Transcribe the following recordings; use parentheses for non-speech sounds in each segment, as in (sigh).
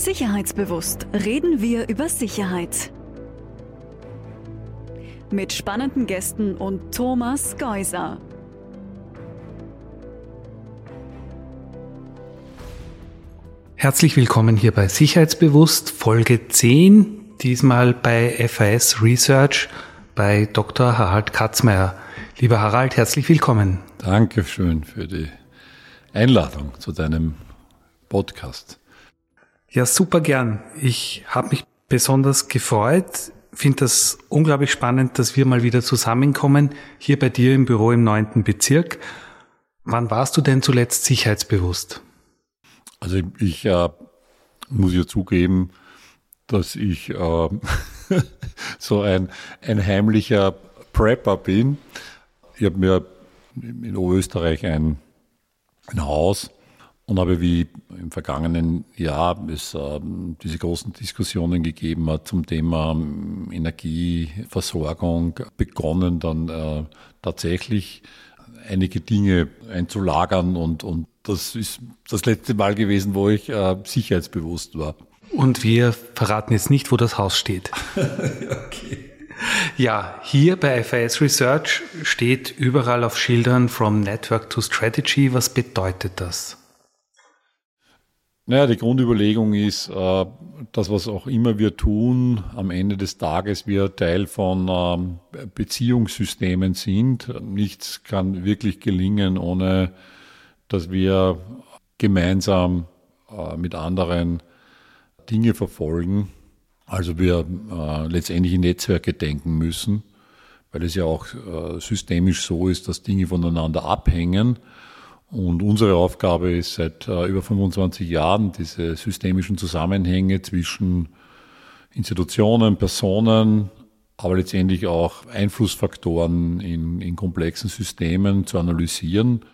Sicherheitsbewusst reden wir über Sicherheit. Mit spannenden Gästen und Thomas Geuser. Herzlich willkommen hier bei Sicherheitsbewusst, Folge 10, diesmal bei FAS Research bei Dr. Harald Katzmeier. Lieber Harald, herzlich willkommen. Dankeschön für die Einladung zu deinem Podcast. Ja, super gern. Ich habe mich besonders gefreut. Finde das unglaublich spannend, dass wir mal wieder zusammenkommen, hier bei dir im Büro im neunten Bezirk. Wann warst du denn zuletzt sicherheitsbewusst? Also ich äh, muss ja zugeben, dass ich äh, (laughs) so ein, ein heimlicher Prepper bin. Ich habe mir in Oberösterreich ein, ein Haus und habe wie im vergangenen Jahr es äh, diese großen Diskussionen gegeben hat zum Thema ähm, Energieversorgung begonnen, dann äh, tatsächlich einige Dinge einzulagern und, und das ist das letzte Mal gewesen, wo ich äh, sicherheitsbewusst war. Und wir verraten jetzt nicht, wo das Haus steht. (laughs) okay. Ja, hier bei FIS Research steht überall auf Schildern From Network to Strategy. Was bedeutet das? Naja, die Grundüberlegung ist, äh, das, was auch immer wir tun, am Ende des Tages wir Teil von ähm, Beziehungssystemen sind. Nichts kann wirklich gelingen, ohne dass wir gemeinsam äh, mit anderen Dinge verfolgen. Also wir äh, letztendlich in Netzwerke denken müssen, weil es ja auch systemisch so ist, dass Dinge voneinander abhängen und unsere Aufgabe ist seit äh, über 25 Jahren, diese systemischen Zusammenhänge zwischen Institutionen, Personen, aber letztendlich auch Einflussfaktoren in, in komplexen Systemen zu analysieren,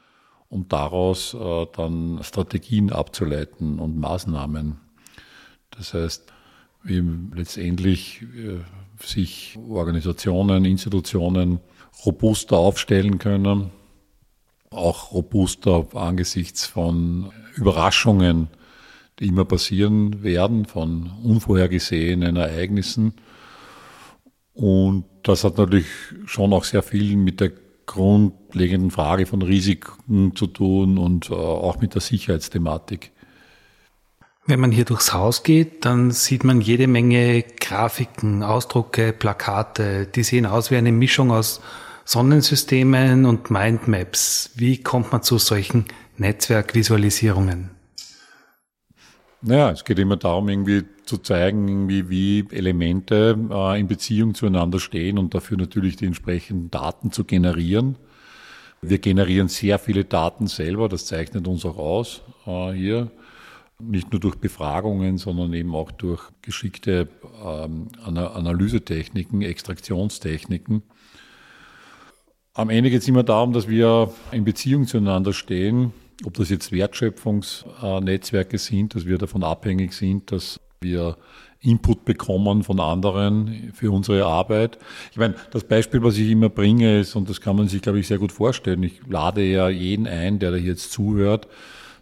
um daraus äh, dann Strategien abzuleiten und Maßnahmen. Das heißt, wie letztendlich äh, sich Organisationen, Institutionen robuster aufstellen können, auch robuster angesichts von Überraschungen, die immer passieren werden, von unvorhergesehenen Ereignissen. Und das hat natürlich schon auch sehr viel mit der grundlegenden Frage von Risiken zu tun und äh, auch mit der Sicherheitsthematik. Wenn man hier durchs Haus geht, dann sieht man jede Menge Grafiken, Ausdrucke, Plakate. Die sehen aus wie eine Mischung aus Sonnensystemen und Mindmaps. Wie kommt man zu solchen Netzwerkvisualisierungen? Naja, es geht immer darum, irgendwie zu zeigen, irgendwie, wie Elemente äh, in Beziehung zueinander stehen und dafür natürlich die entsprechenden Daten zu generieren. Wir generieren sehr viele Daten selber, das zeichnet uns auch aus äh, hier. Nicht nur durch Befragungen, sondern eben auch durch geschickte ähm, Analysetechniken, Extraktionstechniken. Am Ende geht es immer darum, dass wir in Beziehung zueinander stehen, ob das jetzt Wertschöpfungsnetzwerke sind, dass wir davon abhängig sind, dass wir Input bekommen von anderen für unsere Arbeit. Ich meine, das Beispiel, was ich immer bringe, ist, und das kann man sich, glaube ich, sehr gut vorstellen, ich lade ja jeden ein, der da jetzt zuhört,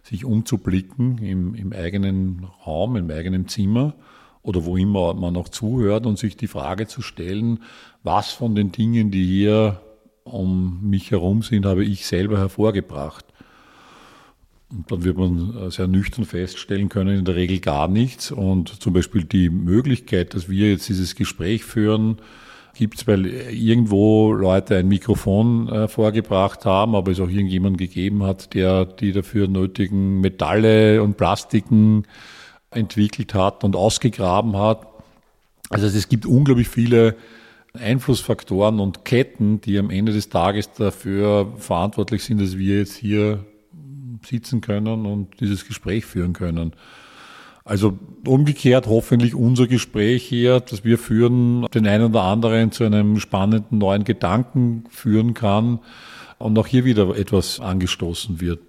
sich umzublicken im, im eigenen Raum, im eigenen Zimmer oder wo immer man auch zuhört und sich die Frage zu stellen, was von den Dingen, die hier um mich herum sind, habe ich selber hervorgebracht. Und dann wird man äh, sehr nüchtern feststellen können, in der Regel gar nichts. Und zum Beispiel die Möglichkeit, dass wir jetzt dieses Gespräch führen, gibt es, weil irgendwo Leute ein Mikrofon äh, vorgebracht haben, aber es auch irgendjemand gegeben hat, der die dafür nötigen Metalle und Plastiken entwickelt hat und ausgegraben hat. Also es gibt unglaublich viele Einflussfaktoren und Ketten, die am Ende des Tages dafür verantwortlich sind, dass wir jetzt hier sitzen können und dieses Gespräch führen können. Also umgekehrt hoffentlich unser Gespräch hier, das wir führen, den einen oder anderen zu einem spannenden neuen Gedanken führen kann und auch hier wieder etwas angestoßen wird.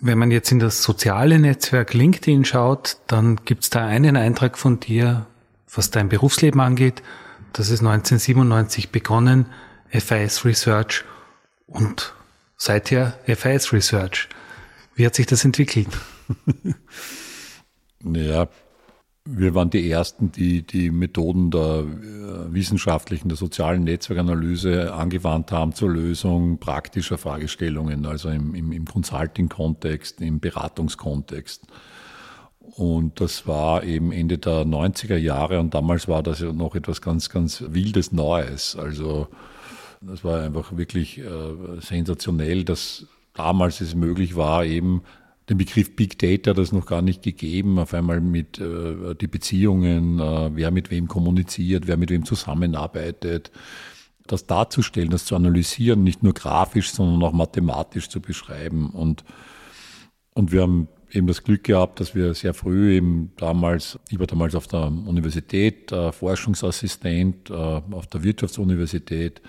Wenn man jetzt in das soziale Netzwerk LinkedIn schaut, dann gibt es da einen Eintrag von dir, was dein Berufsleben angeht, das ist 1997 begonnen, FIS Research und seither FIS Research. Wie hat sich das entwickelt? (laughs) Naja, wir waren die Ersten, die die Methoden der äh, wissenschaftlichen, der sozialen Netzwerkanalyse angewandt haben zur Lösung praktischer Fragestellungen, also im, im, im Consulting-Kontext, im Beratungskontext. Und das war eben Ende der 90er Jahre und damals war das ja noch etwas ganz, ganz Wildes Neues. Also das war einfach wirklich äh, sensationell, dass damals es möglich war, eben den Begriff Big Data das noch gar nicht gegeben, auf einmal mit äh, die Beziehungen, äh, wer mit wem kommuniziert, wer mit wem zusammenarbeitet, das darzustellen, das zu analysieren, nicht nur grafisch, sondern auch mathematisch zu beschreiben. Und, und wir haben eben das Glück gehabt, dass wir sehr früh eben damals, ich war damals auf der Universität, äh, Forschungsassistent äh, auf der Wirtschaftsuniversität.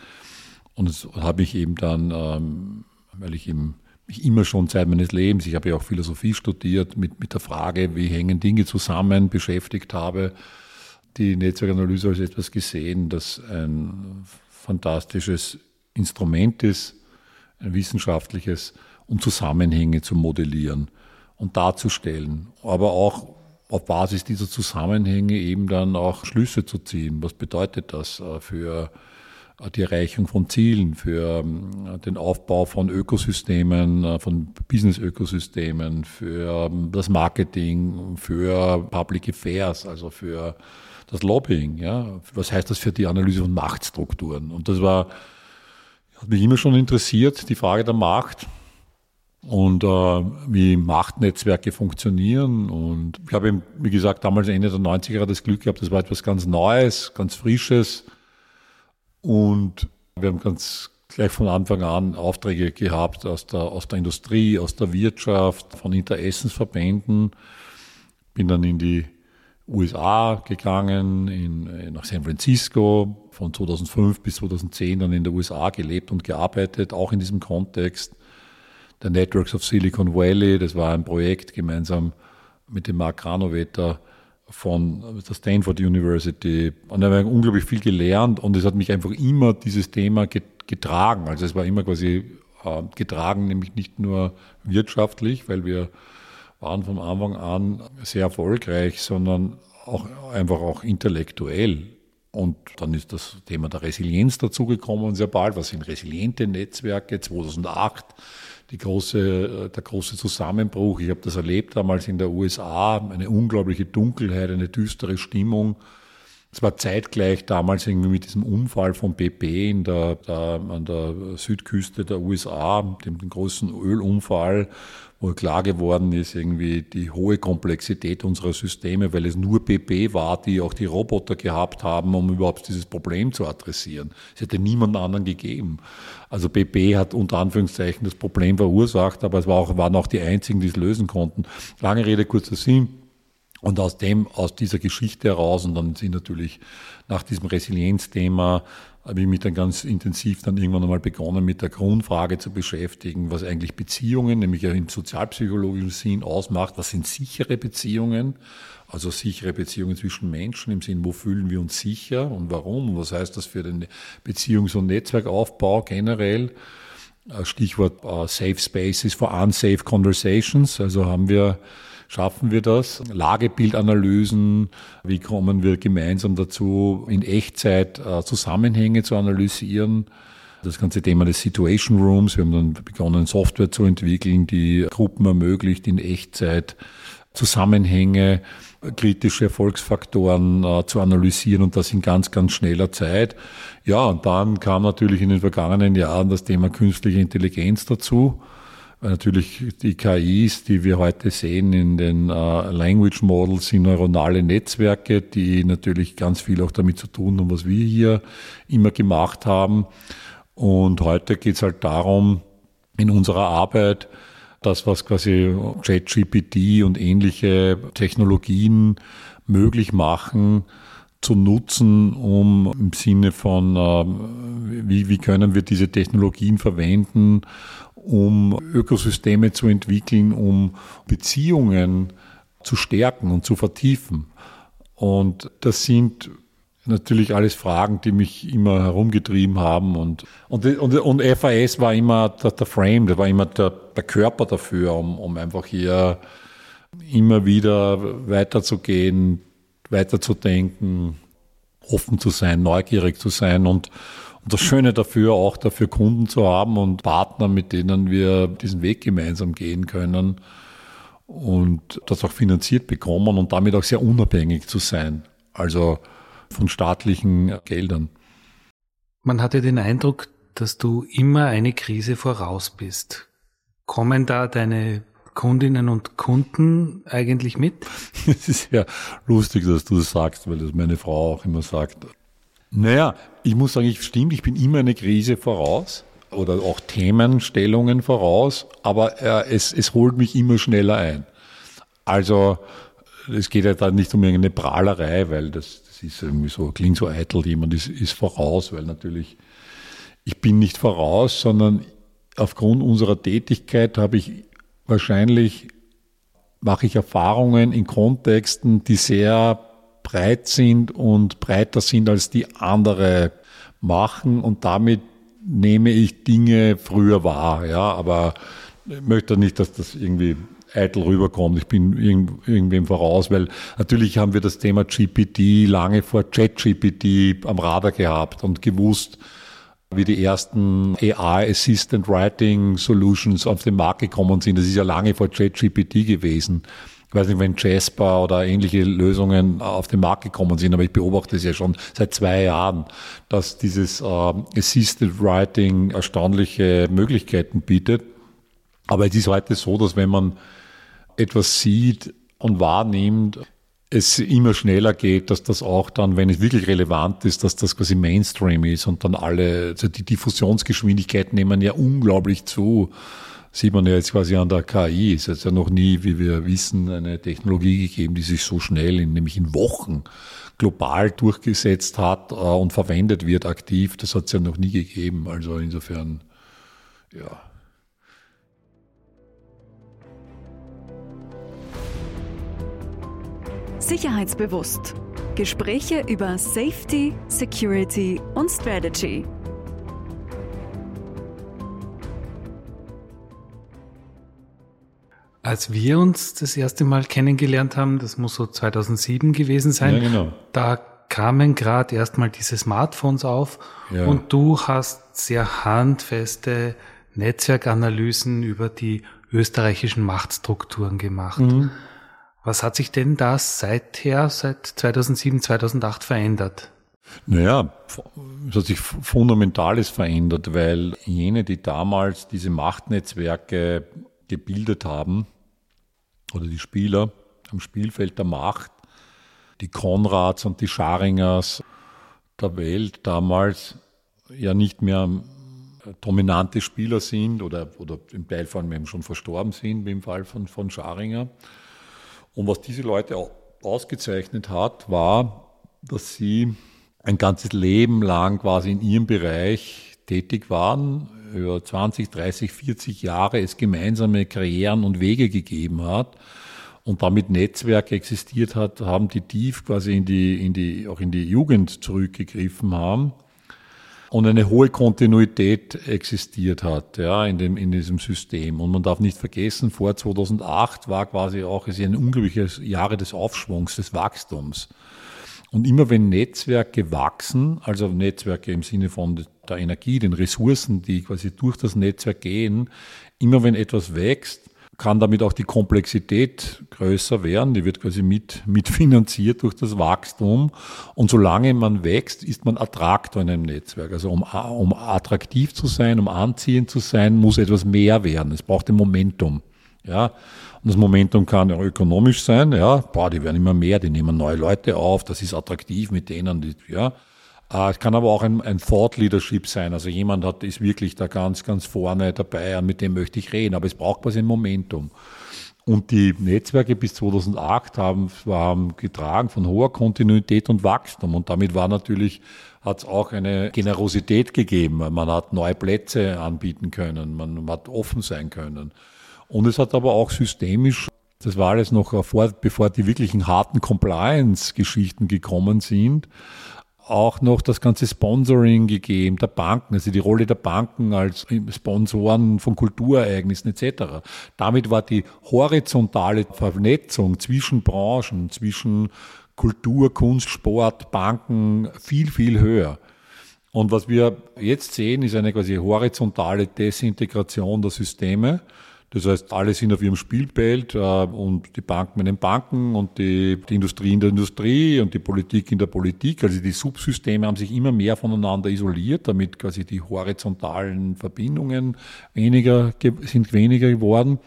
Und habe ich eben dann, ähm, weil ich eben mich immer schon Zeit meines Lebens, ich habe ja auch Philosophie studiert, mit, mit der Frage, wie hängen Dinge zusammen, beschäftigt habe, die Netzwerkanalyse als etwas gesehen, das ein fantastisches Instrument ist, ein wissenschaftliches, um Zusammenhänge zu modellieren und darzustellen, aber auch auf Basis dieser Zusammenhänge eben dann auch Schlüsse zu ziehen. Was bedeutet das äh, für die Erreichung von Zielen, für ähm, den Aufbau von Ökosystemen, äh, von Business-Ökosystemen, für ähm, das Marketing, für Public Affairs, also für das Lobbying. Ja? Was heißt das für die Analyse von Machtstrukturen? Und das war, hat mich immer schon interessiert, die Frage der Macht und äh, wie Machtnetzwerke funktionieren. Und ich habe, wie gesagt, damals Ende der 90er das Glück gehabt, das war etwas ganz Neues, ganz Frisches und wir haben ganz gleich von Anfang an Aufträge gehabt aus der, aus der Industrie, aus der Wirtschaft, von Interessensverbänden. Bin dann in die USA gegangen, in, nach San Francisco, von 2005 bis 2010 dann in der USA gelebt und gearbeitet, auch in diesem Kontext. Der Networks of Silicon Valley, das war ein Projekt gemeinsam mit dem Mark Granovetter, von der Stanford University und da habe ich unglaublich viel gelernt und es hat mich einfach immer dieses Thema getragen. Also es war immer quasi äh, getragen, nämlich nicht nur wirtschaftlich, weil wir waren von Anfang an sehr erfolgreich, sondern auch einfach auch intellektuell. Und dann ist das Thema der Resilienz dazugekommen sehr bald. Was sind resiliente Netzwerke? 2008 die große, äh, der große Zusammenbruch. Ich habe das erlebt damals in der USA, eine unglaubliche Dunkelheit, eine düstere Stimmung. Es war zeitgleich damals irgendwie mit diesem Unfall von BP in der, der, an der Südküste der USA, dem, dem großen Ölunfall, wo klar geworden ist, irgendwie die hohe Komplexität unserer Systeme, weil es nur BP war, die auch die Roboter gehabt haben, um überhaupt dieses Problem zu adressieren. Es hätte niemand anderen gegeben. Also BP hat unter Anführungszeichen das Problem verursacht, aber es war auch, waren auch die einzigen, die es lösen konnten. Lange Rede, kurzer Sinn. Und aus dem, aus dieser Geschichte heraus, und dann sind natürlich nach diesem Resilienzthema habe ich mich dann ganz intensiv dann irgendwann einmal begonnen, mit der Grundfrage zu beschäftigen, was eigentlich Beziehungen, nämlich im sozialpsychologischen Sinn ausmacht. Was sind sichere Beziehungen? Also sichere Beziehungen zwischen Menschen im Sinn, wo fühlen wir uns sicher und warum? Was heißt das für den Beziehungs- und Netzwerkaufbau generell? Äh, Stichwort uh, Safe Spaces for Unsafe Conversations. Also haben wir Schaffen wir das? Lagebildanalysen, wie kommen wir gemeinsam dazu, in Echtzeit äh, Zusammenhänge zu analysieren? Das ganze Thema des Situation Rooms. Wir haben dann begonnen, Software zu entwickeln, die Gruppen ermöglicht, in Echtzeit Zusammenhänge, kritische Erfolgsfaktoren äh, zu analysieren und das in ganz, ganz schneller Zeit. Ja, und dann kam natürlich in den vergangenen Jahren das Thema künstliche Intelligenz dazu natürlich die KIs, die wir heute sehen in den äh, Language Models, sind neuronale Netzwerke, die natürlich ganz viel auch damit zu tun haben, was wir hier immer gemacht haben. Und heute geht es halt darum, in unserer Arbeit, das, was quasi ChatGPT und ähnliche Technologien möglich machen, zu nutzen, um im Sinne von, äh, wie, wie können wir diese Technologien verwenden, um Ökosysteme zu entwickeln, um Beziehungen zu stärken und zu vertiefen. Und das sind natürlich alles Fragen, die mich immer herumgetrieben haben. Und, und, und, und FAS war immer der, der Frame, der war immer der, der Körper dafür, um, um einfach hier immer wieder weiterzugehen, weiterzudenken, offen zu sein, neugierig zu sein und, das Schöne dafür auch dafür Kunden zu haben und Partner, mit denen wir diesen Weg gemeinsam gehen können und das auch finanziert bekommen und damit auch sehr unabhängig zu sein. Also von staatlichen Geldern. Man hatte den Eindruck, dass du immer eine Krise voraus bist. Kommen da deine Kundinnen und Kunden eigentlich mit? (laughs) Es ist ja lustig, dass du das sagst, weil das meine Frau auch immer sagt. Naja, ich muss sagen, ich stimmt, ich bin immer eine Krise voraus oder auch Themenstellungen voraus, aber äh, es, es holt mich immer schneller ein. Also es geht ja da nicht um irgendeine Prahlerei, weil das, das ist irgendwie so, klingt so eitel, jemand ist, ist voraus, weil natürlich ich bin nicht voraus, sondern aufgrund unserer Tätigkeit habe ich wahrscheinlich, mache ich Erfahrungen in Kontexten, die sehr breit sind und breiter sind, als die andere machen und damit nehme ich Dinge früher wahr, ja, aber ich möchte nicht, dass das irgendwie eitel rüberkommt. Ich bin irgendwem voraus, weil natürlich haben wir das Thema GPT lange vor ChatGPT am Radar gehabt und gewusst, wie die ersten AI Assistant Writing Solutions auf den Markt gekommen sind. Das ist ja lange vor ChatGPT gewesen. Ich weiß nicht, wenn Jasper oder ähnliche Lösungen auf den Markt gekommen sind, aber ich beobachte es ja schon seit zwei Jahren, dass dieses äh, Assisted Writing erstaunliche Möglichkeiten bietet. Aber es ist heute so, dass wenn man etwas sieht und wahrnimmt, es immer schneller geht, dass das auch dann, wenn es wirklich relevant ist, dass das quasi Mainstream ist und dann alle, also die Diffusionsgeschwindigkeiten nehmen ja unglaublich zu. Sieht man ja jetzt quasi an der KI. Es hat ja noch nie, wie wir wissen, eine Technologie gegeben, die sich so schnell, in, nämlich in Wochen, global durchgesetzt hat äh, und verwendet wird aktiv. Das hat es ja noch nie gegeben. Also insofern, ja, Sicherheitsbewusst. Gespräche über Safety, Security und Strategy. Als wir uns das erste Mal kennengelernt haben, das muss so 2007 gewesen sein, ja, genau. da kamen gerade erstmal diese Smartphones auf ja. und du hast sehr handfeste Netzwerkanalysen über die österreichischen Machtstrukturen gemacht. Mhm. Was hat sich denn da seither, seit 2007, 2008 verändert? Naja, es hat sich Fundamentales verändert, weil jene, die damals diese Machtnetzwerke gebildet haben, oder die Spieler am Spielfeld der Macht, die Konrads und die Scharingers der Welt damals ja nicht mehr dominante Spieler sind oder, oder im Teilfall eben schon verstorben sind, wie im Fall von, von Scharinger, und was diese Leute ausgezeichnet hat, war, dass sie ein ganzes Leben lang quasi in ihrem Bereich tätig waren, über 20, 30, 40 Jahre es gemeinsame Karrieren und Wege gegeben hat und damit Netzwerke existiert hat, haben die tief quasi in die, in die, auch in die Jugend zurückgegriffen haben und eine hohe Kontinuität existiert hat, ja, in dem, in diesem System. Und man darf nicht vergessen, vor 2008 war quasi auch, ein unglaubliches Jahre des Aufschwungs, des Wachstums. Und immer wenn Netzwerke wachsen, also Netzwerke im Sinne von der Energie, den Ressourcen, die quasi durch das Netzwerk gehen, immer wenn etwas wächst, kann damit auch die Komplexität größer werden. Die wird quasi mit, mitfinanziert durch das Wachstum. Und solange man wächst, ist man Attraktor in einem Netzwerk. Also um, um attraktiv zu sein, um anziehend zu sein, muss etwas mehr werden. Es braucht ein Momentum. Ja. Und das Momentum kann ja ökonomisch sein. Ja. Boah, die werden immer mehr, die nehmen neue Leute auf. Das ist attraktiv mit denen, die, ja. Äh, es kann aber auch ein, ein Thought Leadership sein. Also jemand hat, ist wirklich da ganz, ganz vorne dabei und mit dem möchte ich reden. Aber es braucht quasi ein Momentum. Und die Netzwerke bis 2008 haben, waren getragen von hoher Kontinuität und Wachstum. Und damit war natürlich, hat es auch eine Generosität gegeben. Man hat neue Plätze anbieten können. Man hat offen sein können. Und es hat aber auch systemisch das war alles noch vor, bevor die wirklichen harten Compliance-Geschichten gekommen sind, auch noch das ganze Sponsoring gegeben der Banken, also die Rolle der Banken als Sponsoren von Kulturereignissen etc. Damit war die horizontale Vernetzung zwischen Branchen, zwischen Kultur, Kunst, Sport, Banken viel, viel höher. Und was wir jetzt sehen, ist eine quasi horizontale Desintegration der Systeme. Das heißt, alle sind auf ihrem Spielfeld äh, und die Banken in den Banken und die, die Industrie in der Industrie und die Politik in der Politik. Also die Subsysteme haben sich immer mehr voneinander isoliert, damit quasi die horizontalen Verbindungen weniger, sind weniger geworden.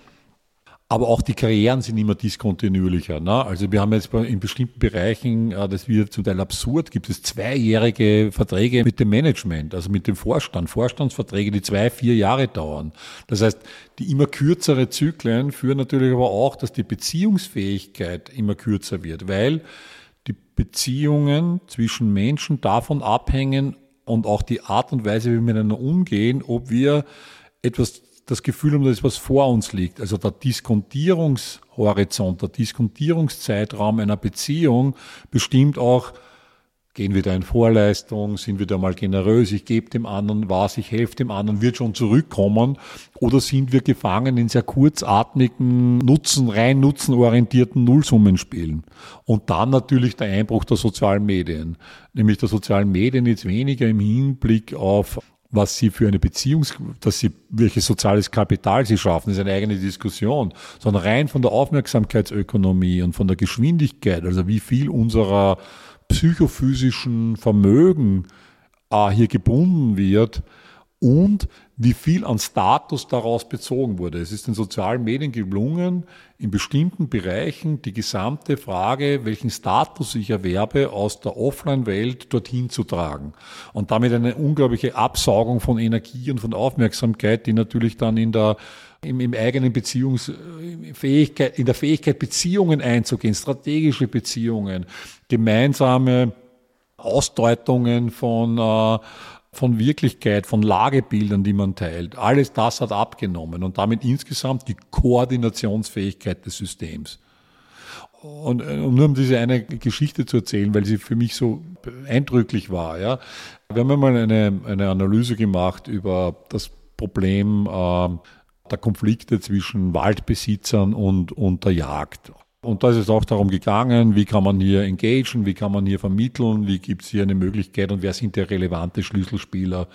Aber auch die Karrieren sind immer diskontinuierlicher. Ne? Also wir haben jetzt in bestimmten Bereichen, äh, das wird zum Teil absurd, gibt es zweijährige Verträge mit dem Management, also mit dem Vorstand, Vorstandsverträge, die zwei, vier Jahre dauern. Das heißt, die immer kürzere Zyklen führen natürlich aber auch, dass die Beziehungsfähigkeit immer kürzer wird, weil die Beziehungen zwischen Menschen davon abhängen und auch die Art und Weise, wie wir miteinander umgehen, ob wir etwas das Gefühl haben, dass was vor uns liegt. Also der Diskontierungshorizont, der Diskontierungszeitraum einer Beziehung bestimmt auch, gehen wir da in Vorleistung, sind wir da mal generös, ich gebe dem anderen was, ich helfe dem anderen, wird schon zurückkommen, oder sind wir gefangen in sehr kurzatmigen, nutzen, rein nutzenorientierten Nullsummenspielen. Und dann natürlich der Einbruch der sozialen Medien, nämlich der sozialen Medien jetzt weniger im Hinblick auf was sie für eine Beziehung, dass sie, welches soziales Kapital sie schaffen, ist eine eigene Diskussion, sondern rein von der Aufmerksamkeitsökonomie und von der Geschwindigkeit, also wie viel unserer psychophysischen Vermögen äh, hier gebunden wird und wie viel an Status daraus bezogen wurde. Es ist den sozialen Medien gelungen, in bestimmten Bereichen die gesamte Frage, welchen Status ich erwerbe, aus der Offline-Welt dorthin zu tragen. Und damit eine unglaubliche Absaugung von Energie und von Aufmerksamkeit, die natürlich dann in der im, im eigenen Beziehungsfähigkeit, in der Fähigkeit, Beziehungen einzugehen, strategische Beziehungen, gemeinsame Ausdeutungen von äh, von Wirklichkeit, von Lagebildern, die man teilt. Alles das hat abgenommen und damit insgesamt die Koordinationsfähigkeit des Systems. Und, und nur um diese eine Geschichte zu erzählen, weil sie für mich so eindrücklich war. Ja. Wir haben einmal eine, eine Analyse gemacht über das Problem äh, der Konflikte zwischen Waldbesitzern und, und der Jagd. Und da ist es auch darum gegangen, wie kann man hier engagieren, wie kann man hier vermitteln, wie gibt es hier eine Möglichkeit und wer sind der relevante Schlüsselspieler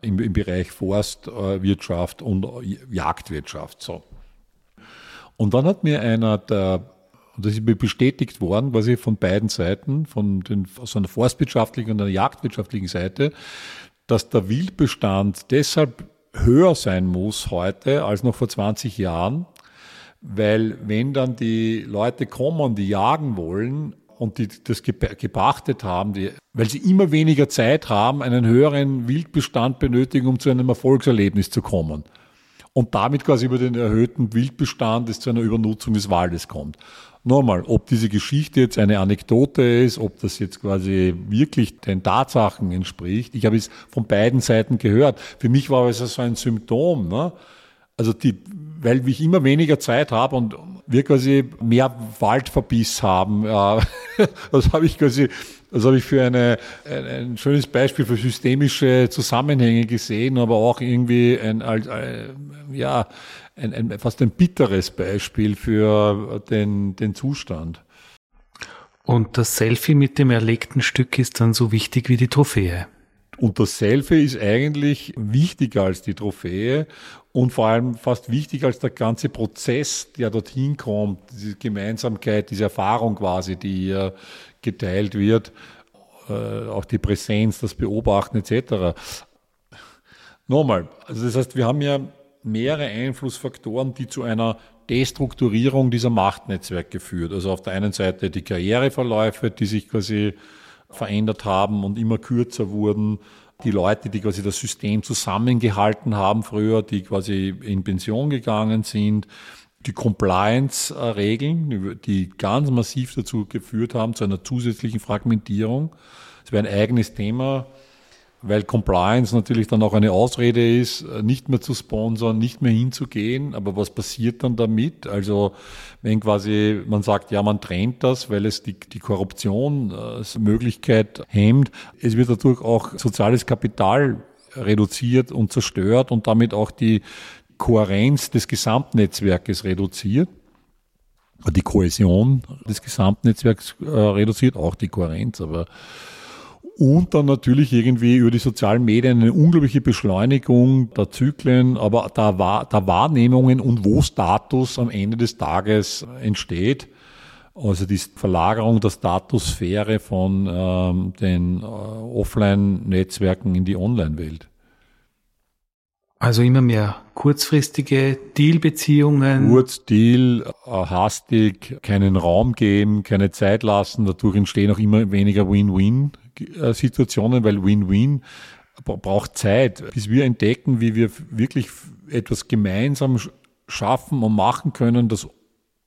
im, im Bereich Forstwirtschaft und Jagdwirtschaft. So. Und dann hat mir einer der und das ist mir bestätigt worden, quasi von beiden Seiten, von den, aus einer forstwirtschaftlichen und einer jagdwirtschaftlichen Seite, dass der Wildbestand deshalb höher sein muss heute als noch vor 20 Jahren, weil wenn dann die Leute kommen, die jagen wollen und die das gepachtet haben, die, weil sie immer weniger Zeit haben, einen höheren Wildbestand benötigen, um zu einem Erfolgserlebnis zu kommen. Und damit quasi über den erhöhten Wildbestand es zu einer Übernutzung des Waldes kommt. Nochmal, ob diese Geschichte jetzt eine Anekdote ist, ob das jetzt quasi wirklich den Tatsachen entspricht. Ich habe es von beiden Seiten gehört. Für mich war es so ein Symptom. Ne? Also die, weil ich immer weniger Zeit habe und wir quasi mehr Waldverbiss haben. (laughs) Das habe ich quasi, das habe ich für eine, ein, schönes Beispiel für systemische Zusammenhänge gesehen, aber auch irgendwie ein ja, ein, ein, fast ein bitteres Beispiel für den, den Zustand. Und das Selfie mit dem erlegten Stück ist dann so wichtig wie die Trophäe. Und das Selfie ist eigentlich wichtiger als die Trophäe und vor allem fast wichtiger als der ganze Prozess, der dorthin kommt, diese Gemeinsamkeit, diese Erfahrung quasi, die hier geteilt wird, äh, auch die Präsenz, das Beobachten etc. Nochmal, also das heißt, wir haben ja mehrere Einflussfaktoren, die zu einer Destrukturierung dieser Machtnetzwerke führt. Also auf der einen Seite die Karriereverläufe, die sich quasi verändert haben und immer kürzer wurden die Leute, die quasi das System zusammengehalten haben früher, die quasi in Pension gegangen sind, die Compliance-Regeln, die ganz massiv dazu geführt haben, zu einer zusätzlichen Fragmentierung. Das wäre ein eigenes Thema, weil Compliance natürlich dann auch eine Ausrede ist, nicht mehr zu sponsern, nicht mehr hinzugehen. Aber was passiert dann damit? Also wenn quasi man sagt, ja, man trennt das, weil es die, die Korruptionsmöglichkeit hemmt, es wird dadurch auch soziales Kapital reduziert und zerstört und damit auch die Kohärenz des Gesamtnetzwerkes reduziert die Kohäsion des Gesamtnetzwerks äh, reduziert, auch die Kohärenz, aber und dann natürlich irgendwie über die sozialen Medien eine unglaubliche Beschleunigung der Zyklen, aber der, der Wahrnehmungen und wo Status am Ende des Tages entsteht. Also die Verlagerung der Statussphäre von ähm, den äh, Offline-Netzwerken in die Online-Welt. Also immer mehr kurzfristige Dealbeziehungen. Kurz, Deal, äh, hastig, keinen Raum geben, keine Zeit lassen. Dadurch entstehen auch immer weniger Win-Win-Situationen, weil Win-Win braucht Zeit, bis wir entdecken, wie wir wirklich etwas gemeinsam schaffen und machen können, das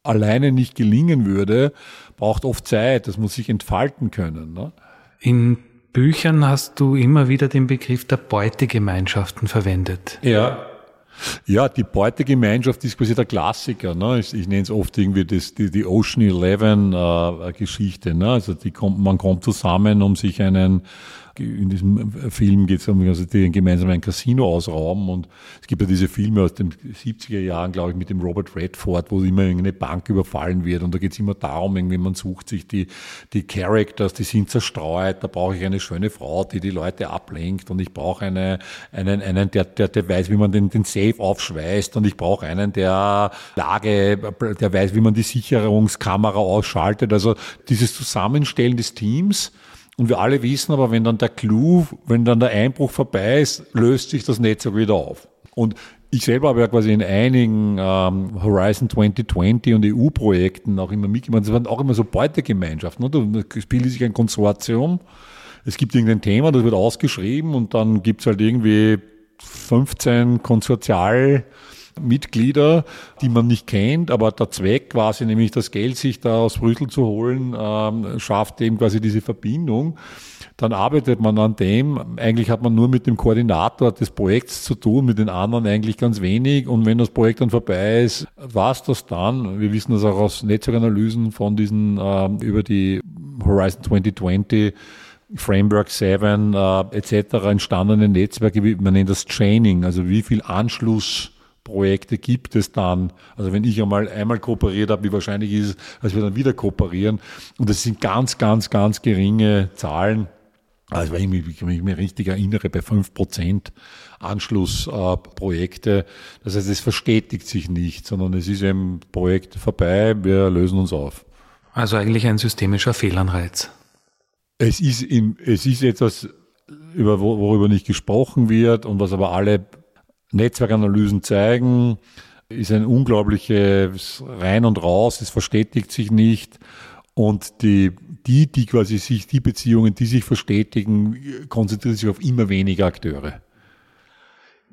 alleine nicht gelingen würde, braucht oft Zeit. Das muss sich entfalten können. Ne? In Büchern hast du immer wieder den Begriff der Beutegemeinschaften verwendet. Ja. Ja, die Beutegemeinschaft ist quasi der Klassiker. Ne? Ich, ich nenne es oft irgendwie das, die, die Ocean Eleven äh. Ne? Also die kommt, man kommt zusammen, um sich einen in diesem Film geht es um, also die gemeinsam ein Casino ausrauben und es gibt ja diese Filme aus den 70er Jahren, glaube ich, mit dem Robert Redford, wo immer irgendeine Bank überfallen wird und da geht es immer darum, irgendwie man sucht sich die, die Characters, die sind zerstreut, da brauche ich eine schöne Frau, die die Leute ablenkt und ich brauche eine, einen, einen der, der, der weiß, wie man den, den Safe aufschweißt und ich brauche einen, der Lage, der weiß, wie man die Sicherungskamera ausschaltet, also dieses Zusammenstellen des Teams, und wir alle wissen aber, wenn dann der Clou, wenn dann der Einbruch vorbei ist, löst sich das Netzwerk wieder auf. Und ich selber habe ja quasi in einigen ähm, Horizon 2020 und EU-Projekten auch immer mitgemacht. Das waren auch immer so Beutegemeinschaften. Ne? Da spielt sich ein Konsortium. Es gibt irgendein Thema, das wird ausgeschrieben und dann gibt's halt irgendwie 15 Konsortial- Mitglieder, die man nicht kennt, aber der Zweck quasi, nämlich das Geld sich da aus Brüssel zu holen, ähm, schafft eben quasi diese Verbindung. Dann arbeitet man an dem. Eigentlich hat man nur mit dem Koordinator des Projekts zu tun, mit den anderen eigentlich ganz wenig. Und wenn das Projekt dann vorbei ist, war es das dann. Wir wissen das auch aus Netzwerkanalysen von diesen ähm, über die Horizon 2020 Framework 7 äh, etc. entstandenen Netzwerke, man nennt das Training, also wie viel Anschluss Projekte gibt es dann, also wenn ich einmal einmal kooperiert habe, wie wahrscheinlich ist es, dass wir dann wieder kooperieren. Und das sind ganz, ganz, ganz geringe Zahlen. Also wenn ich mich, wenn ich mich richtig erinnere, bei fünf Prozent Anschlussprojekte. das heißt, es verstetigt sich nicht, sondern es ist eben Projekt vorbei, wir lösen uns auf. Also eigentlich ein systemischer Fehlanreiz. Es ist, im, es ist etwas, über, worüber nicht gesprochen wird und was aber alle Netzwerkanalysen zeigen, ist ein unglaubliches Rein und Raus, es verstetigt sich nicht. Und die, die, die quasi sich, die Beziehungen, die sich verstetigen, konzentrieren sich auf immer weniger Akteure.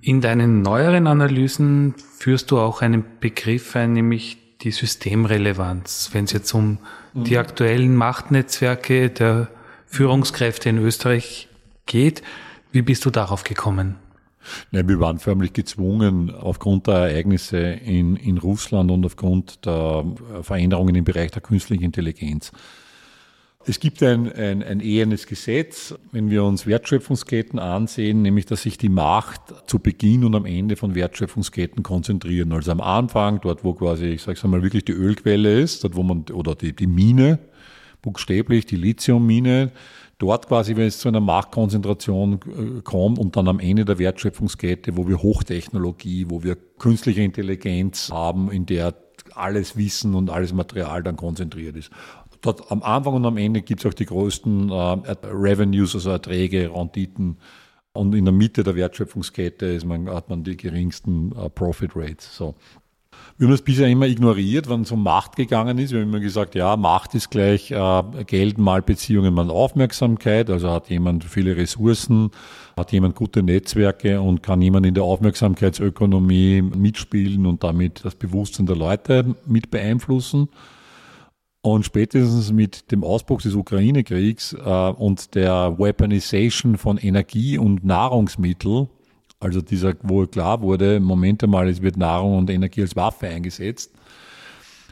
In deinen neueren Analysen führst du auch einen Begriff ein, nämlich die Systemrelevanz. Wenn es jetzt um mhm. die aktuellen Machtnetzwerke der Führungskräfte in Österreich geht, wie bist du darauf gekommen? Nein, wir waren förmlich gezwungen, aufgrund der Ereignisse in, in Russland und aufgrund der Veränderungen im Bereich der künstlichen Intelligenz. Es gibt ein, ein, ein ehernes Gesetz, wenn wir uns Wertschöpfungsketten ansehen, nämlich dass sich die Macht zu Beginn und am Ende von Wertschöpfungsketten konzentrieren. Also am Anfang, dort wo quasi, ich sage mal, wirklich die Ölquelle ist, dort wo man, oder die, die Mine, buchstäblich die Lithiummine, dort quasi, wenn es zu einer Marktkonzentration äh, kommt und dann am Ende der Wertschöpfungskette, wo wir Hochtechnologie, wo wir künstliche Intelligenz haben, in der alles Wissen und alles Material dann konzentriert ist. Dort am Anfang und am Ende gibt es auch die größten äh, Revenues, also Erträge, Renditen. Und in der Mitte der Wertschöpfungskette man, hat man die geringsten äh, Profit Rates. So. Wir haben das bisher immer ignoriert, wenn es um Macht gegangen ist. Wir haben immer gesagt, ja, Macht ist gleich äh, Geld mal Beziehungen mal Aufmerksamkeit. Also hat jemand viele Ressourcen, hat jemand gute Netzwerke und kann jemand in der Aufmerksamkeitsökonomie mitspielen und damit das Bewusstsein der Leute mit beeinflussen. Und spätestens mit dem Ausbruch des Ukraine-Kriegs äh, und der Weaponization von Energie und Nahrungsmittel, also dieser, wo klar wurde, Moment einmal, es wird Nahrung und Energie als Waffe eingesetzt,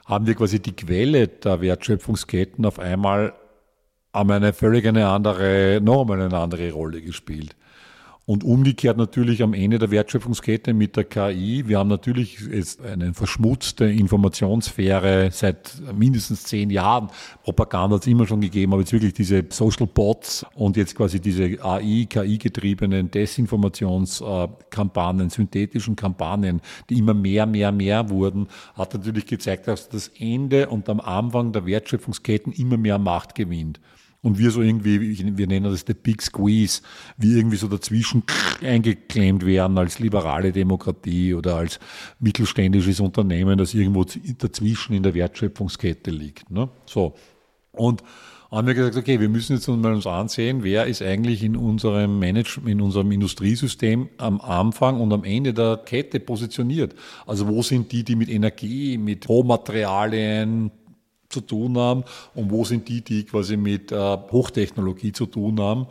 haben wir quasi die Quelle der Wertschöpfungsketten auf einmal haben eine völlig eine andere, noch einmal eine andere Rolle gespielt. Und umgekehrt natürlich am Ende der Wertschöpfungskette mit der KI. Wir haben natürlich jetzt eine verschmutzte Informationssphäre seit mindestens zehn Jahren. Propaganda hat es immer schon gegeben, aber jetzt wirklich diese Social Bots und jetzt quasi diese AI, KI-getriebenen Desinformationskampagnen, synthetischen Kampagnen, die immer mehr, mehr, mehr wurden, hat natürlich gezeigt, dass das Ende und am Anfang der Wertschöpfungsketten immer mehr Macht gewinnt und wir so irgendwie, wir nennen das der Big Squeeze, wie irgendwie so dazwischen eingeklemmt werden als liberale Demokratie oder als mittelständisches Unternehmen, das irgendwo dazwischen in der Wertschöpfungskette liegt. Ne? So. Und haben wir gesagt, okay, wir müssen jetzt mal uns ansehen, wer ist eigentlich in unserem Management, in unserem Industriesystem am Anfang und am Ende der Kette positioniert. Also wo sind die, die mit Energie, mit Rohmaterialien, zu tun haben und wo sind die, die quasi mit äh, Hochtechnologie zu tun haben.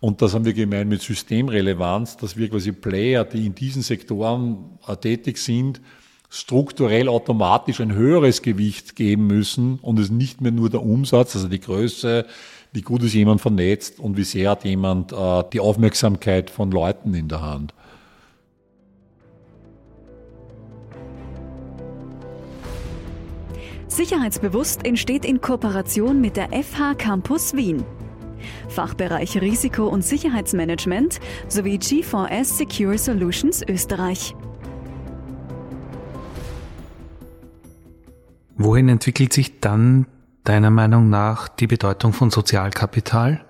Und das haben wir gemeint mit Systemrelevanz, dass wir quasi Player, die in diesen Sektoren äh, tätig sind, strukturell automatisch ein höheres Gewicht geben müssen und es nicht mehr nur der Umsatz, also die Größe, wie gut ist jemand vernetzt und wie sehr hat jemand äh, die Aufmerksamkeit von Leuten in der Hand. Sicherheitsbewusst entsteht in Kooperation mit der FH Campus Wien. Fachbereich Risiko- und Sicherheitsmanagement sowie G4S Secure Solutions Österreich. Wohin entwickelt sich dann deiner Meinung nach die Bedeutung von Sozialkapital?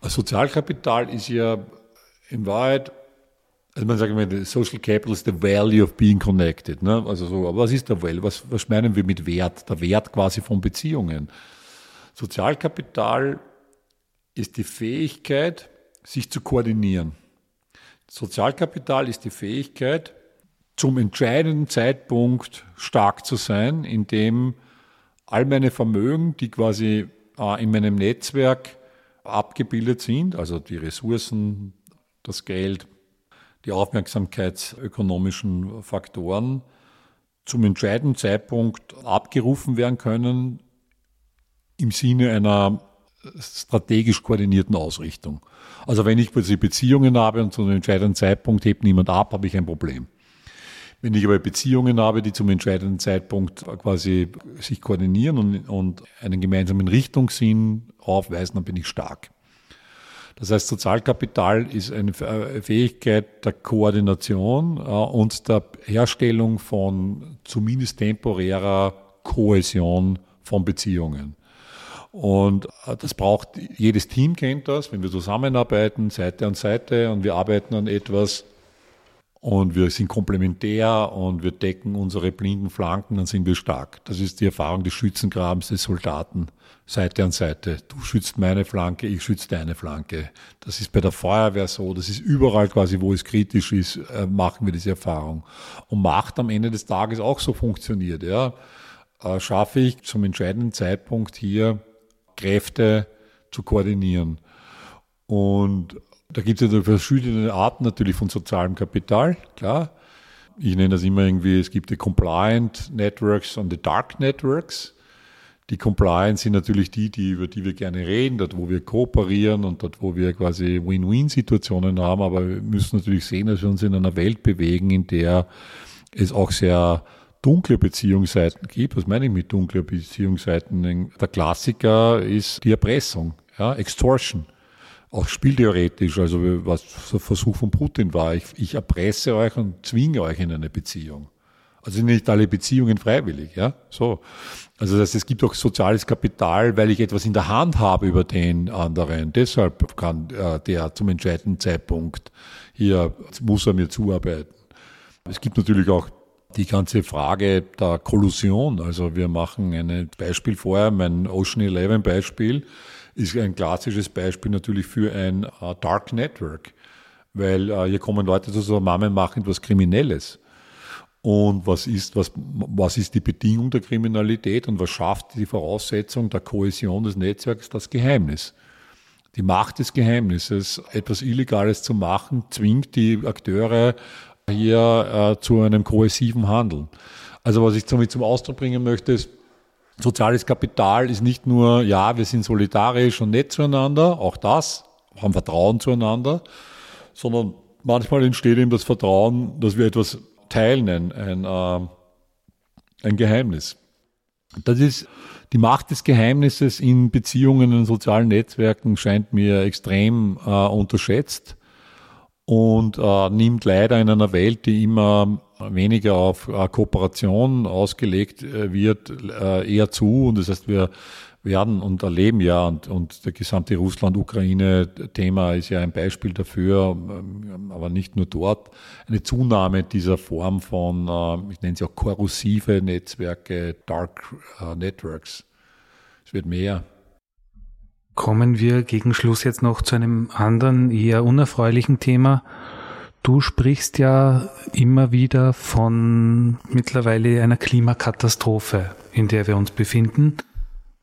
Sozialkapital ist ja in Wahrheit also man sagt immer, Social Capital is the value of being connected. Ne? Also so, aber was ist der Value? Was, was meinen wir mit Wert? Der Wert quasi von Beziehungen. Sozialkapital ist die Fähigkeit, sich zu koordinieren. Sozialkapital ist die Fähigkeit, zum entscheidenden Zeitpunkt stark zu sein, indem all meine Vermögen, die quasi äh, in meinem Netzwerk abgebildet sind, also die Ressourcen, das Geld, die aufmerksamkeitsökonomischen Faktoren zum entscheidenden Zeitpunkt abgerufen werden können im Sinne einer strategisch koordinierten Ausrichtung. Also wenn ich quasi Beziehungen habe und zu einem entscheidenden Zeitpunkt hebt niemand ab, habe ich ein Problem. Wenn ich aber Beziehungen habe, die zum entscheidenden Zeitpunkt quasi sich koordinieren und, und einen gemeinsamen Richtungssinn aufweisen, dann bin ich stark. Das heißt, Sozialkapital ist eine äh, Fähigkeit der Koordination äh, und der Herstellung von zumindest temporärer Kohäsion von Beziehungen. Und äh, das braucht, jedes Team kennt das, wenn wir zusammenarbeiten, Seite an Seite und wir arbeiten an etwas, und wir sind komplementär und wir decken unsere blinden Flanken, dann sind wir stark. Das ist die Erfahrung des Schützengrabens des Soldaten, Seite an Seite. Du schützt meine Flanke, ich schütze deine Flanke. Das ist bei der Feuerwehr so, das ist überall quasi, wo es kritisch ist, äh, machen wir diese Erfahrung. Und Macht am Ende des Tages auch so funktioniert, ja. Äh, schaffe ich zum entscheidenden Zeitpunkt hier Kräfte zu koordinieren. Und da gibt es ja verschiedene Arten natürlich von sozialem Kapital, klar. Ich nenne das immer irgendwie, es gibt die Compliant Networks und die Dark Networks. Die Compliant sind natürlich die, die, über die wir gerne reden, dort wo wir kooperieren und dort wo wir quasi Win-Win-Situationen haben, aber wir müssen natürlich sehen, dass wir uns in einer Welt bewegen, in der es auch sehr dunkle Beziehungsseiten gibt. Was meine ich mit dunkler Beziehungsseiten? Der Klassiker ist die Erpressung, ja, Extortion auch spieltheoretisch, also was der Versuch von Putin war, ich, ich erpresse euch und zwinge euch in eine Beziehung. Also nicht alle Beziehungen freiwillig, ja, so. Also das heißt, es gibt auch soziales Kapital, weil ich etwas in der Hand habe über den anderen. Deshalb kann äh, der zum entscheidenden Zeitpunkt hier, muss er mir zuarbeiten. Es gibt natürlich auch die ganze Frage der Kollusion. Also wir machen ein Beispiel vorher, mein Ocean 11 Beispiel ist ein klassisches Beispiel natürlich für ein uh, Dark Network, weil uh, hier kommen Leute zu so, Mama machen etwas Kriminelles. und was ist, was, was ist die Bedingung der Kriminalität und was schafft die Voraussetzung der Kohäsion des Netzwerks? Das Geheimnis. Die Macht des Geheimnisses, etwas Illegales zu machen, zwingt die Akteure hier äh, zu einem kohäsiven Handeln. Also was ich damit zum Ausdruck bringen möchte, ist, soziales Kapital ist nicht nur, ja, wir sind solidarisch und nett zueinander, auch das, haben Vertrauen zueinander, sondern manchmal entsteht eben das Vertrauen, dass wir etwas teilen, ein, äh, ein Geheimnis. Das ist die Macht des Geheimnisses in Beziehungen in sozialen Netzwerken scheint mir extrem äh, unterschätzt und äh, nimmt leider in einer Welt, die immer weniger auf äh, Kooperation ausgelegt äh, wird, äh, eher zu. Und das heißt, wir werden und erleben ja, und, und der gesamte Russland-Ukraine-Thema ist ja ein Beispiel dafür, ähm, aber nicht nur dort, eine Zunahme dieser Form von, ich nenne sie auch korrosive Netzwerke, Dark Networks. Es wird mehr. Kommen wir gegen Schluss jetzt noch zu einem anderen, eher unerfreulichen Thema. Du sprichst ja immer wieder von mittlerweile einer Klimakatastrophe, in der wir uns befinden,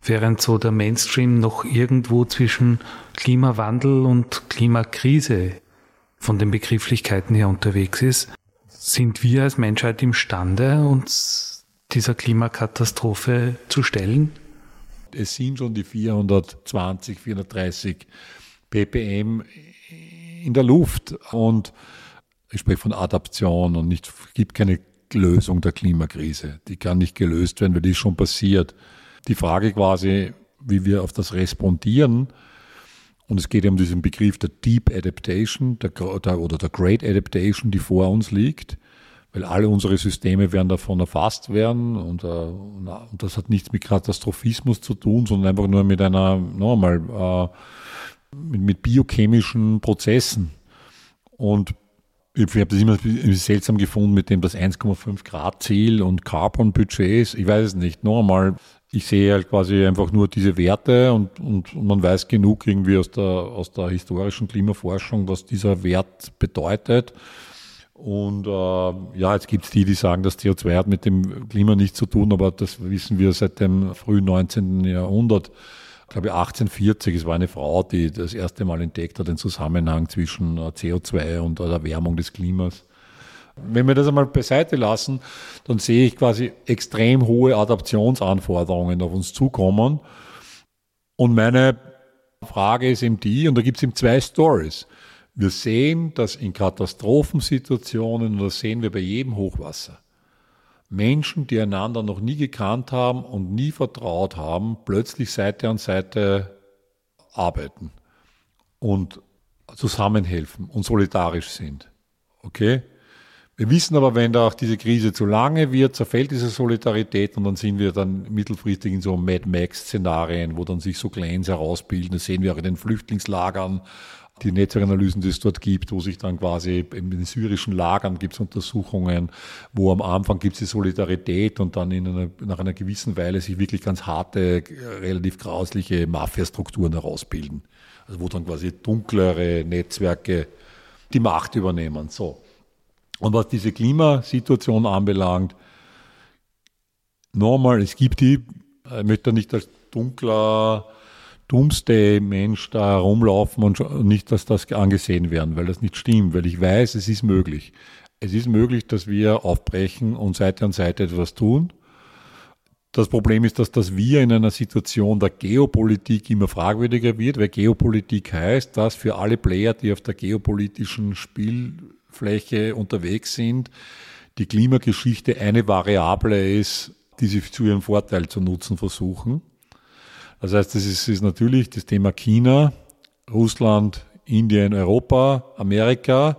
während so der Mainstream noch irgendwo zwischen Klimawandel und Klimakrise von den Begrifflichkeiten her unterwegs ist. Sind wir als Menschheit imstande, uns dieser Klimakatastrophe zu stellen? es sind schon die 420, 430 ppm in der Luft. Und ich spreche von Adaption und nicht, gibt keine Lösung der Klimakrise. Die kann nicht gelöst werden, weil die ist schon passiert. Die Frage quasi, wie wir auf das respondieren, und es geht um diesen Begriff der Deep Adaptation der, der, oder der Great Adaptation, die vor uns liegt weil alle unsere Systeme werden davon erfasst werden und, äh, und das hat nichts mit Katastrophismus zu tun, sondern einfach nur mit einer, nochmal, äh, mit, mit biochemischen Prozessen. Und ich habe das immer seltsam gefunden mit dem das 1,5 Grad Ziel und Carbon Budgets. Ich weiß es nicht. Noch einmal, ich sehe halt quasi einfach nur diese Werte und, und, man weiß genug irgendwie aus der, aus der historischen Klimaforschung, was dieser Wert bedeutet. Und äh, ja, jetzt gibt es die, die sagen, das CO2 hat mit dem Klima nichts zu tun, aber das wissen wir seit dem frühen 19. Jahrhundert. Ich glaube 1840, es war eine Frau, die das erste Mal entdeckt hat, den Zusammenhang zwischen äh, CO2 und der Erwärmung des Klimas. Wenn wir das einmal beiseite lassen, dann sehe ich quasi extrem hohe Adaptionsanforderungen auf uns zukommen. Und meine Frage ist eben die, und da gibt es eben zwei Stories. Wir sehen, dass in Katastrophensituationen, und das sehen wir bei jedem Hochwasser, Menschen, die einander noch nie gekannt haben und nie vertraut haben, plötzlich Seite an Seite arbeiten und zusammenhelfen und solidarisch sind. Okay? Wir wissen aber, wenn da auch diese Krise zu lange wird, zerfällt diese Solidarität und dann sind wir dann mittelfristig in so Mad Max-Szenarien, wo dann sich so Clans herausbilden. Das sehen wir auch in den Flüchtlingslagern die Netzwerkanalysen, die es dort gibt, wo sich dann quasi in den syrischen Lagern gibt es Untersuchungen, wo am Anfang gibt es die Solidarität und dann in einer, nach einer gewissen Weile sich wirklich ganz harte, relativ grausliche Mafia-Strukturen herausbilden. Also wo dann quasi dunklere Netzwerke die Macht übernehmen. So. Und was diese Klimasituation anbelangt, normal, es gibt die, ich möchte nicht als dunkler Doomsday-Mensch da herumlaufen und nicht, dass das angesehen werden, weil das nicht stimmt, weil ich weiß, es ist möglich. Es ist möglich, dass wir aufbrechen und Seite an Seite etwas tun. Das Problem ist, dass das Wir in einer Situation der Geopolitik immer fragwürdiger wird, weil Geopolitik heißt, dass für alle Player, die auf der geopolitischen Spielfläche unterwegs sind, die Klimageschichte eine Variable ist, die sie zu ihrem Vorteil zu nutzen versuchen. Das heißt, das ist, ist natürlich das Thema China, Russland, Indien, Europa, Amerika,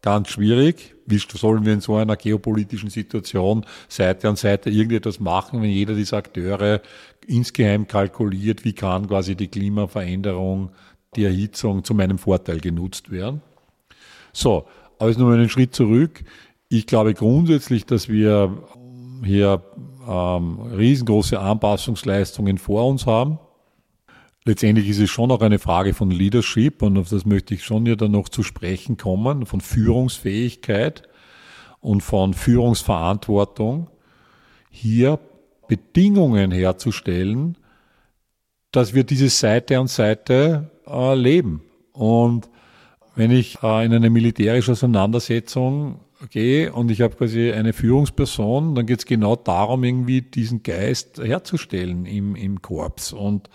ganz schwierig. Wie sollen wir in so einer geopolitischen Situation Seite an Seite irgendetwas machen, wenn jeder dieser Akteure insgeheim kalkuliert, wie kann quasi die Klimaveränderung, die Erhitzung zu meinem Vorteil genutzt werden? So, aber jetzt nur einen Schritt zurück. Ich glaube grundsätzlich, dass wir hier ähm, riesengroße Anpassungsleistungen vor uns haben. Letztendlich ist es schon auch eine Frage von Leadership und auf das möchte ich schon ja dann noch zu sprechen kommen, von Führungsfähigkeit. und von Führungsverantwortung, hier Bedingungen herzustellen, dass wir diese Seite an Seite äh, leben. Und wenn ich äh, in eine militärische Auseinandersetzung gehe und ich habe quasi eine Führungsperson, dann geht es genau darum, irgendwie diesen Geist herzustellen im, im Korps. Und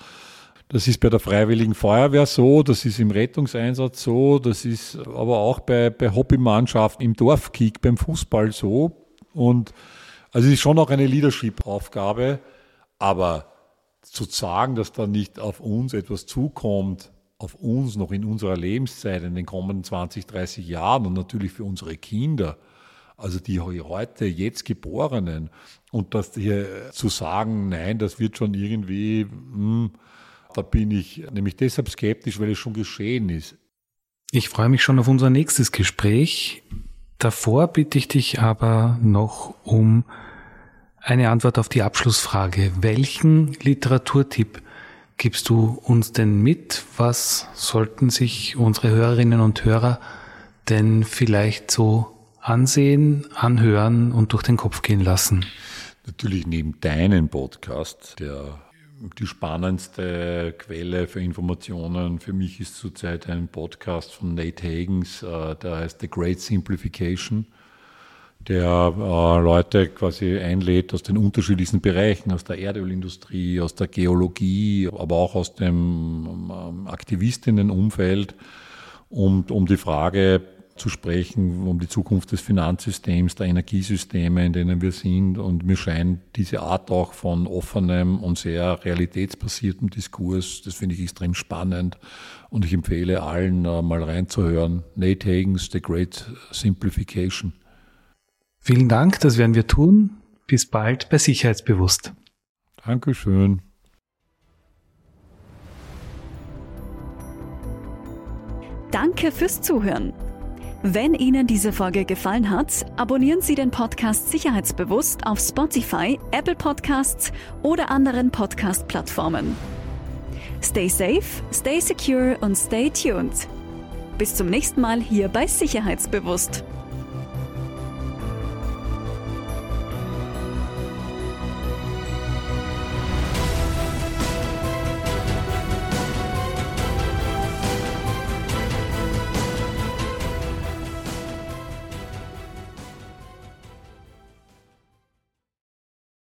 das ist bei der Freiwilligen Feuerwehr so, das ist im Rettungseinsatz so, das ist aber auch bei, bei Hobbymannschaften im Dorfkick, beim Fußball so. Und also es ist schon auch eine Leadership-Aufgabe, aber zu sagen, dass da nicht auf uns etwas zukommt, auf uns noch in unserer Lebenszeit, in den kommenden 20, 30 Jahren und natürlich für unsere Kinder, also die heute jetzt Geborenen, und das hier zu sagen, nein, das wird schon irgendwie, hm, da bin ich nämlich deshalb skeptisch, weil es schon geschehen ist. Ich freue mich schon auf unser nächstes Gespräch. Davor bitte ich dich aber noch um eine Antwort auf die Abschlussfrage. Welchen Literaturtipp gibst du uns denn mit? Was sollten sich unsere Hörerinnen und Hörer denn vielleicht so ansehen, anhören und durch den Kopf gehen lassen? Natürlich neben deinem Podcast, der die spannendste Quelle für Informationen für mich ist zurzeit ein Podcast von Nate Hagens, äh, der heißt The Great Simplification der äh, Leute quasi einlädt aus den unterschiedlichsten Bereichen, aus der Erdölindustrie, aus der Geologie, aber auch aus dem ähm, Aktivistinnenumfeld, um, um die Frage zu sprechen, um die Zukunft des Finanzsystems, der Energiesysteme, in denen wir sind. Und mir scheint diese Art auch von offenem und sehr realitätsbasiertem Diskurs, das finde ich extrem spannend. Und ich empfehle allen äh, mal reinzuhören. Nate Hagens, The Great Simplification. Vielen Dank, das werden wir tun. Bis bald bei Sicherheitsbewusst. Dankeschön. Danke fürs Zuhören. Wenn Ihnen diese Folge gefallen hat, abonnieren Sie den Podcast Sicherheitsbewusst auf Spotify, Apple Podcasts oder anderen Podcast-Plattformen. Stay safe, stay secure und stay tuned. Bis zum nächsten Mal hier bei Sicherheitsbewusst.